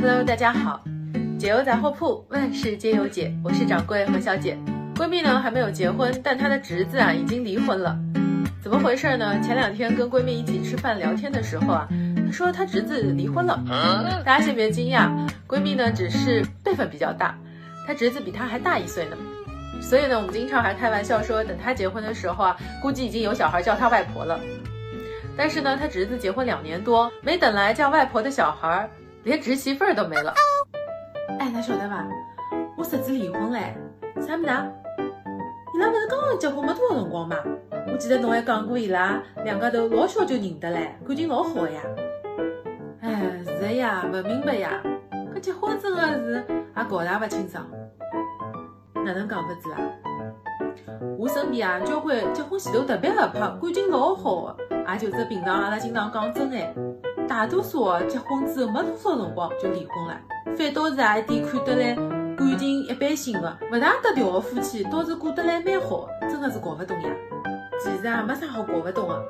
Hello，大家好，解忧杂货铺，万事皆有解，我是掌柜何小姐。闺蜜呢还没有结婚，但她的侄子啊已经离婚了，怎么回事呢？前两天跟闺蜜一起吃饭聊天的时候啊，她说她侄子离婚了。大家先别惊讶，闺蜜呢只是辈分比较大，她侄子比她还大一岁呢。所以呢，我们经常还开玩笑说，等她结婚的时候啊，估计已经有小孩叫她外婆了。但是呢，她侄子结婚两年多，没等来叫外婆的小孩。连侄媳妇儿都没了。哎，那晓得伐？我侄子离婚嘞，啥么子？伊拉不是刚刚结婚没多少辰光嘛？我记得侬还讲过伊拉两家头老小就认得嘞，感情老好呀。哎，是的呀，不明白呀。搿结婚真的是也搞得也勿清爽，哪能讲法子啦？我身边啊，交关结婚前头特别合拍，感情老好的，也就是平常阿拉经常讲真爱。大多数哦，结婚之后没多少辰光就离婚了，反倒是啊一点看得来感情一般性的、不大得调的夫妻，倒是过得来蛮好，真的是搞不懂呀。其实啊，没啥好搞不懂的，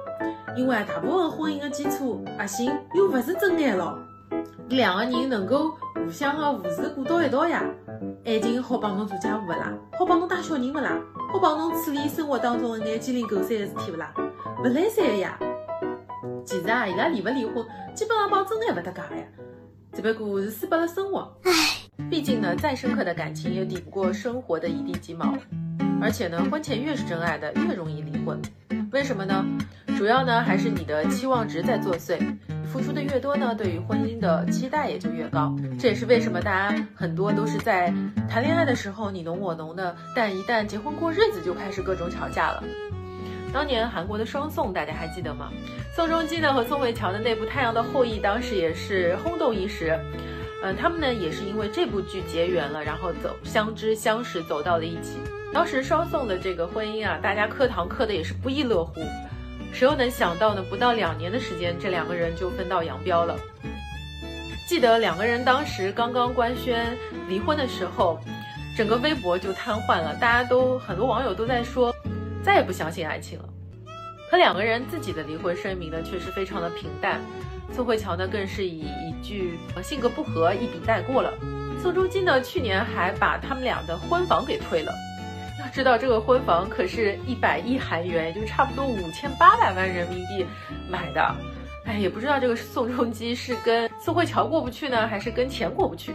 因为大部分婚姻的基础核心又不是真爱咯，两个人能够互相的扶持过到一道呀。爱情好帮侬做家务不啦？好帮侬带小人不啦？好帮侬处理生活当中的眼鸡零狗碎的事体不啦？不来三的呀。其实啊，伊拉离不离婚，基本上帮真爱不搭界呀，只不过是输拨了生活。唉，毕竟呢，再深刻的感情也抵不过生活的一地鸡毛。而且呢，婚前越是真爱的，越容易离婚。为什么呢？主要呢还是你的期望值在作祟，付出的越多呢，对于婚姻的期待也就越高。这也是为什么大家很多都是在谈恋爱的时候你侬我侬的，但一旦结婚过日子就开始各种吵架了。当年韩国的双宋，大家还记得吗？宋仲基呢和宋慧乔的那部《太阳的后裔》，当时也是轰动一时。嗯，他们呢也是因为这部剧结缘了，然后走相知相识，走到了一起。当时双宋的这个婚姻啊，大家磕糖磕的也是不亦乐乎。谁又能想到呢？不到两年的时间，这两个人就分道扬镳了。记得两个人当时刚刚官宣离婚的时候，整个微博就瘫痪了，大家都很多网友都在说。再也不相信爱情了，可两个人自己的离婚声明呢，却是非常的平淡。宋慧乔呢，更是以一句性格不合一笔带过了。宋仲基呢，去年还把他们俩的婚房给退了。要知道这个婚房可是一百亿韩元，也就差不多五千八百万人民币买的。哎，也不知道这个宋仲基是跟宋慧乔过不去呢，还是跟钱过不去。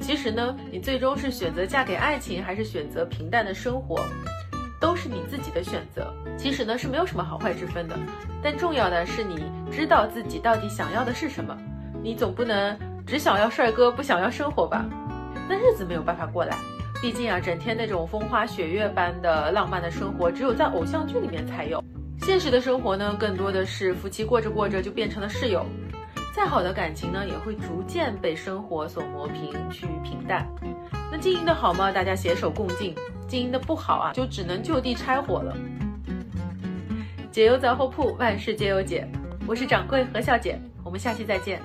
其实呢，你最终是选择嫁给爱情，还是选择平淡的生活？都是你自己的选择，其实呢是没有什么好坏之分的，但重要的是你知道自己到底想要的是什么。你总不能只想要帅哥不想要生活吧？那日子没有办法过来。毕竟啊，整天那种风花雪月般的浪漫的生活，只有在偶像剧里面才有。现实的生活呢，更多的是夫妻过着过着就变成了室友。再好的感情呢，也会逐渐被生活所磨平，趋于平淡。那经营的好吗？大家携手共进。经营的不好啊，就只能就地拆伙了。解忧杂货铺，万事皆有解。我是掌柜何小姐，我们下期再见。